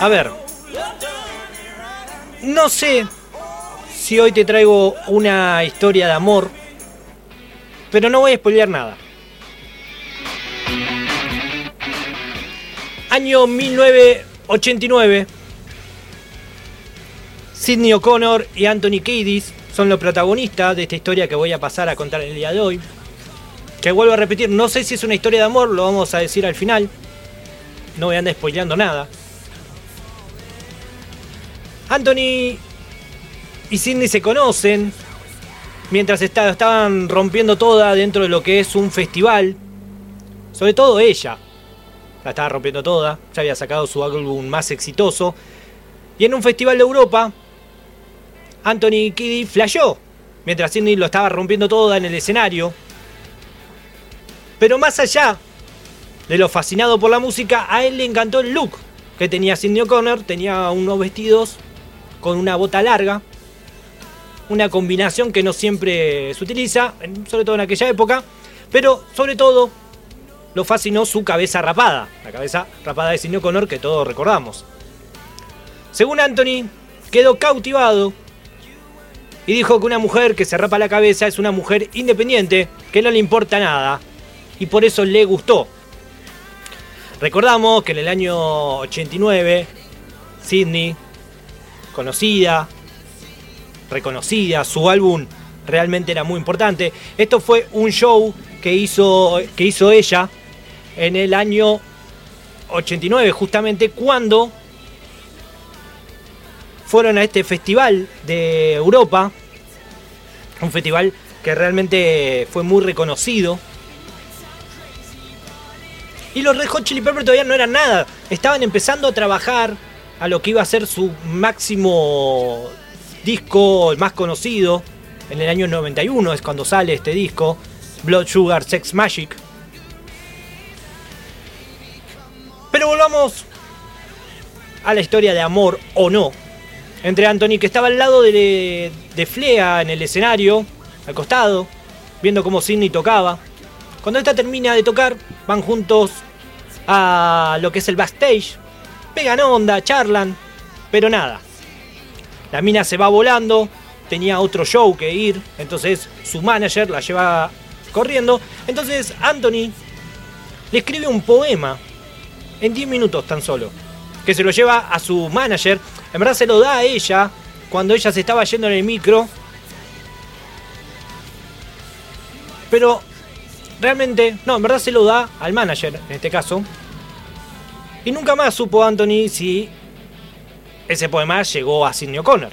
A ver. No sé si hoy te traigo una historia de amor, pero no voy a spoilear nada. Año 1989. Sidney O'Connor y Anthony Kiedis son los protagonistas de esta historia que voy a pasar a contar el día de hoy. Que vuelvo a repetir, no sé si es una historia de amor, lo vamos a decir al final. No voy a andar spoileando nada. Anthony y Sidney se conocen mientras estaban rompiendo toda dentro de lo que es un festival. Sobre todo ella. La estaba rompiendo toda. Ya había sacado su álbum más exitoso. Y en un festival de Europa, Anthony Kiddy flasheó. Mientras Sidney lo estaba rompiendo toda en el escenario. Pero más allá de lo fascinado por la música, a él le encantó el look que tenía Sidney O'Connor. Tenía unos vestidos con una bota larga. Una combinación que no siempre se utiliza, sobre todo en aquella época. Pero sobre todo lo fascinó su cabeza rapada. La cabeza rapada de Sidney O'Connor que todos recordamos. Según Anthony, quedó cautivado y dijo que una mujer que se rapa la cabeza es una mujer independiente, que no le importa nada, y por eso le gustó. Recordamos que en el año 89, Sidney, conocida, reconocida, su álbum realmente era muy importante. Esto fue un show que hizo, que hizo ella en el año 89, justamente cuando fueron a este festival de Europa, un festival que realmente fue muy reconocido. Y los Red Hot Chili Peppers todavía no eran nada, estaban empezando a trabajar a lo que iba a ser su máximo disco, el más conocido, en el año 91 es cuando sale este disco, Blood Sugar Sex Magic. Pero volvamos a la historia de amor o no entre Anthony, que estaba al lado de, de Flea en el escenario, al costado, viendo cómo Sidney tocaba. Cuando esta termina de tocar, van juntos a lo que es el backstage, pegan onda, charlan, pero nada. La mina se va volando, tenía otro show que ir, entonces su manager la lleva corriendo. Entonces Anthony le escribe un poema en 10 minutos tan solo, que se lo lleva a su manager en verdad se lo da a ella cuando ella se estaba yendo en el micro. Pero realmente, no, en verdad se lo da al manager en este caso. Y nunca más supo Anthony si ese poema llegó a Sidney O'Connor.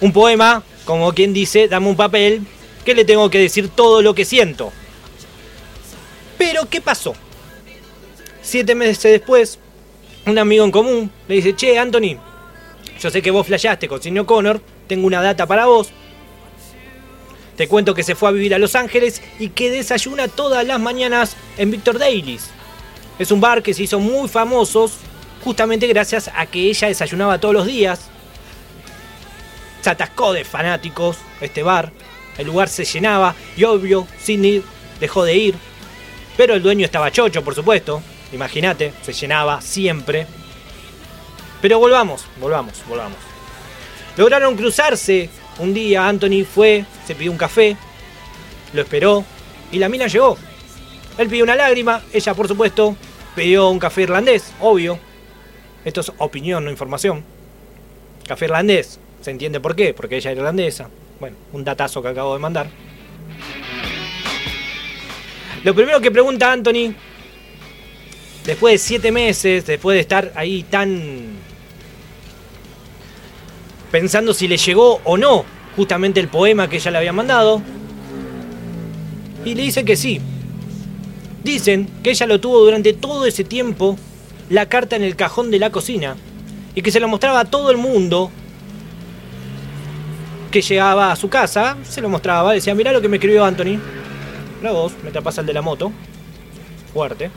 Un poema, como quien dice, dame un papel que le tengo que decir todo lo que siento. Pero, ¿qué pasó? Siete meses después, un amigo en común le dice, che, Anthony, yo sé que vos flasheaste con Sidney O'Connor, tengo una data para vos. Te cuento que se fue a vivir a Los Ángeles y que desayuna todas las mañanas en Victor Daily's. Es un bar que se hizo muy famoso justamente gracias a que ella desayunaba todos los días. Se atascó de fanáticos este bar. El lugar se llenaba y obvio, Sidney dejó de ir. Pero el dueño estaba chocho, por supuesto. Imagínate, se llenaba siempre. Pero volvamos, volvamos, volvamos. Lograron cruzarse. Un día Anthony fue, se pidió un café, lo esperó y la mina llegó. Él pidió una lágrima, ella por supuesto pidió un café irlandés, obvio. Esto es opinión, no información. Café irlandés, se entiende por qué, porque ella es irlandesa. Bueno, un datazo que acabo de mandar. Lo primero que pregunta Anthony después de siete meses, después de estar ahí tan pensando si le llegó o no justamente el poema que ella le había mandado, y le dice que sí. Dicen que ella lo tuvo durante todo ese tiempo, la carta en el cajón de la cocina, y que se lo mostraba a todo el mundo que llegaba a su casa, se lo mostraba, decía, mirá lo que me escribió Anthony. La voz, me pasa el de la moto. Fuerte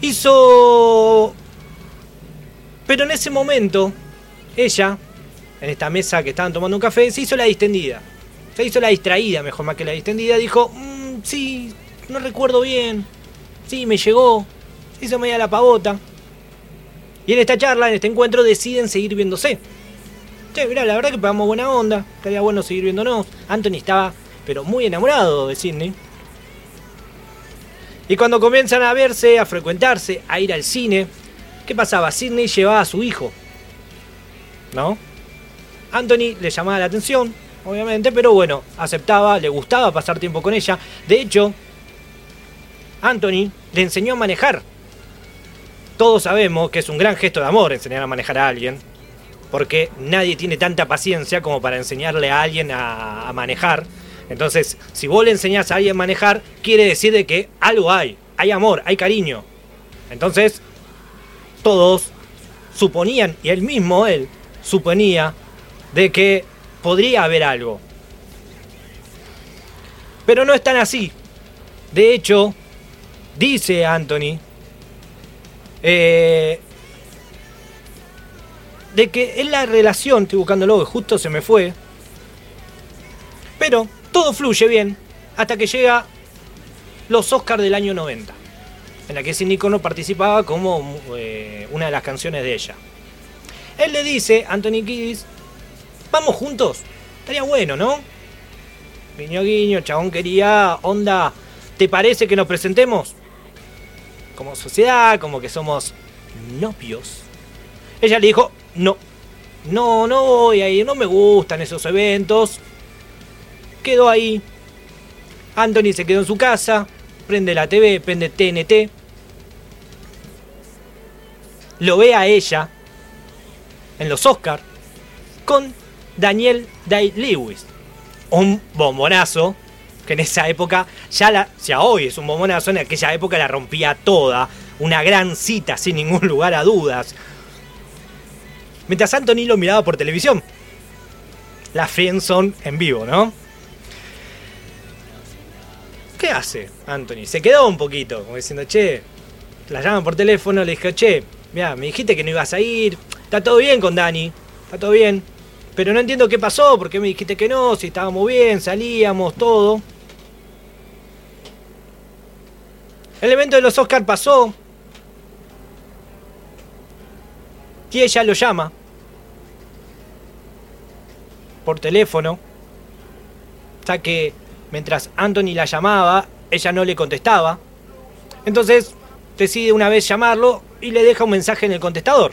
hizo... Pero en ese momento, ella, en esta mesa que estaban tomando un café, se hizo la distendida. Se hizo la distraída, mejor más que la distendida. Dijo, sí, no recuerdo bien. Sí, me llegó. Se hizo media la pavota. Y en esta charla, en este encuentro, deciden seguir viéndose. Che, mirá, la verdad que pegamos buena onda, estaría bueno seguir viéndonos. Anthony estaba, pero muy enamorado de Sidney. Y cuando comienzan a verse, a frecuentarse, a ir al cine, ¿qué pasaba? Sidney llevaba a su hijo. ¿No? Anthony le llamaba la atención, obviamente, pero bueno, aceptaba, le gustaba pasar tiempo con ella. De hecho, Anthony le enseñó a manejar. Todos sabemos que es un gran gesto de amor enseñar a manejar a alguien, porque nadie tiene tanta paciencia como para enseñarle a alguien a, manejar. Entonces, si vos le enseñás a alguien a manejar, quiere decir de que algo hay, hay amor, hay cariño. Entonces, todos suponían, y él mismo, él, suponía de que podría haber algo. Pero no es tan así. De hecho, dice Anthony, eh, de que en la relación, estoy buscándolo, justo se me fue, pero todo fluye bien hasta que llega los Oscars del año 90, en la que Sidney Connor participaba como eh, una de las canciones de ella. Él le dice, Anthony Kiddis, vamos juntos, estaría bueno, ¿no? Guiño, guiño, chabón quería, onda, ¿te parece que nos presentemos? Como sociedad, como que somos novios. Ella le dijo, no, no, no voy a ir, no me gustan esos eventos. Quedó ahí. Anthony se quedó en su casa, prende la TV, prende TNT. Lo ve a ella en los Oscars con Daniel Day-Lewis. Un bombonazo que en esa época, ya la, ya hoy es un bombonazo, en aquella época la rompía toda. Una gran cita, sin ningún lugar a dudas. Mientras Anthony lo miraba por televisión. La Friendzone en vivo, ¿no? ¿Qué hace Anthony? Se quedó un poquito, como diciendo, che, la llaman por teléfono, le dije, che, mira, me dijiste que no ibas a ir, está todo bien con Dani, está todo bien, pero no entiendo qué pasó, porque me dijiste que no, si estábamos bien, salíamos, todo. El evento de los Oscars pasó. Y ella lo llama. Por teléfono. O que mientras Anthony la llamaba, ella no le contestaba. Entonces decide una vez llamarlo y le deja un mensaje en el contestador.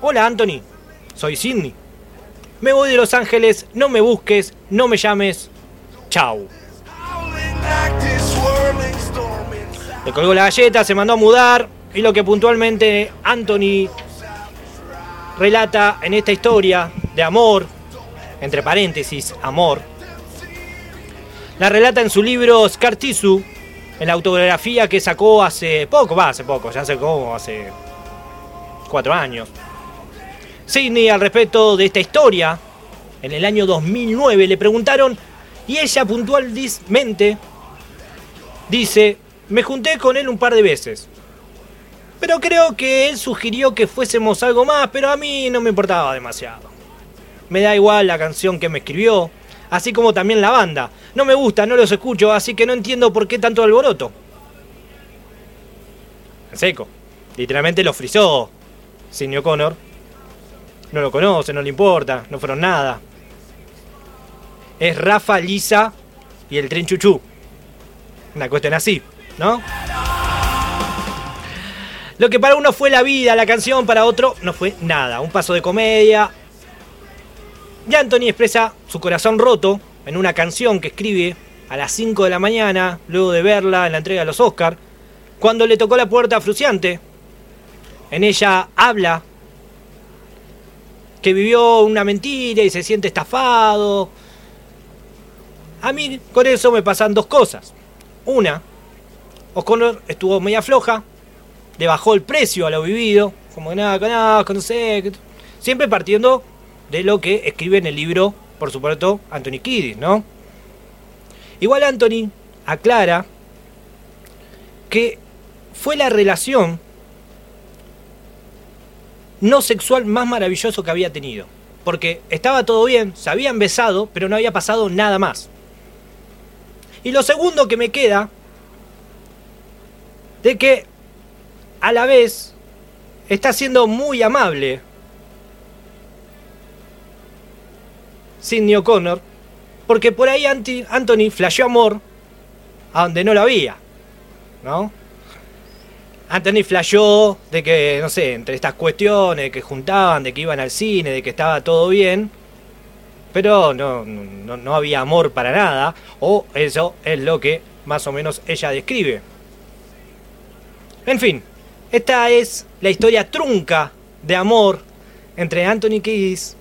Hola Anthony, soy Sidney. Me voy de Los Ángeles, no me busques, no me llames. Chau. Le colgó la galleta, se mandó a mudar y lo que puntualmente Anthony relata en esta historia de amor, entre paréntesis, amor, la relata en su libro Scar en la autobiografía que sacó hace poco, va, hace poco, ya sacó hace cuatro años. Sidney, al respecto de esta historia, en el año 2009 le preguntaron y ella puntualmente dice, me junté con él un par de veces. Pero creo que él sugirió que fuésemos algo más, pero a mí no me importaba demasiado. Me da igual la canción que me escribió, así como también la banda. No me gusta, no los escucho, así que no entiendo por qué tanto alboroto. En seco. Literalmente lo frizó Sidney O'Connor no lo conoce, no le importa, no fueron nada. Es Rafa, Lisa y el tren chuchú. Una cuestión así, ¿no? Lo que para uno fue la vida, la canción, para otro no fue nada. Un paso de comedia. Y Anthony expresa su corazón roto en una canción que escribe a las 5 de la mañana, luego de verla en la entrega de los Oscars, cuando le tocó la puerta a Fruciante. En ella habla que vivió una mentira y se siente estafado. A mí con eso me pasan dos cosas. Una, O'Connor estuvo media floja, le bajó el precio a lo vivido, como que nada, nada, no sé, siempre partiendo de lo que escribe en el libro, por supuesto, Anthony Kiddis, ¿no? Igual Anthony aclara que fue la relación no sexual más maravilloso que había tenido. Porque estaba todo bien, se habían besado, pero no había pasado nada más. Y lo segundo que me queda, de que a la vez está siendo muy amable. Sidney O'Connor, porque por ahí Anthony flasheó amor a donde no lo había, ¿no? Anthony flasheó de que, no sé, entre estas cuestiones, que juntaban, de que iban al cine, de que estaba todo bien, pero no, no, no había amor para nada, o eso es lo que más o menos ella describe. En fin, esta es la historia trunca de amor entre Anthony Kiedis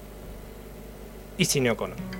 y O'Connor.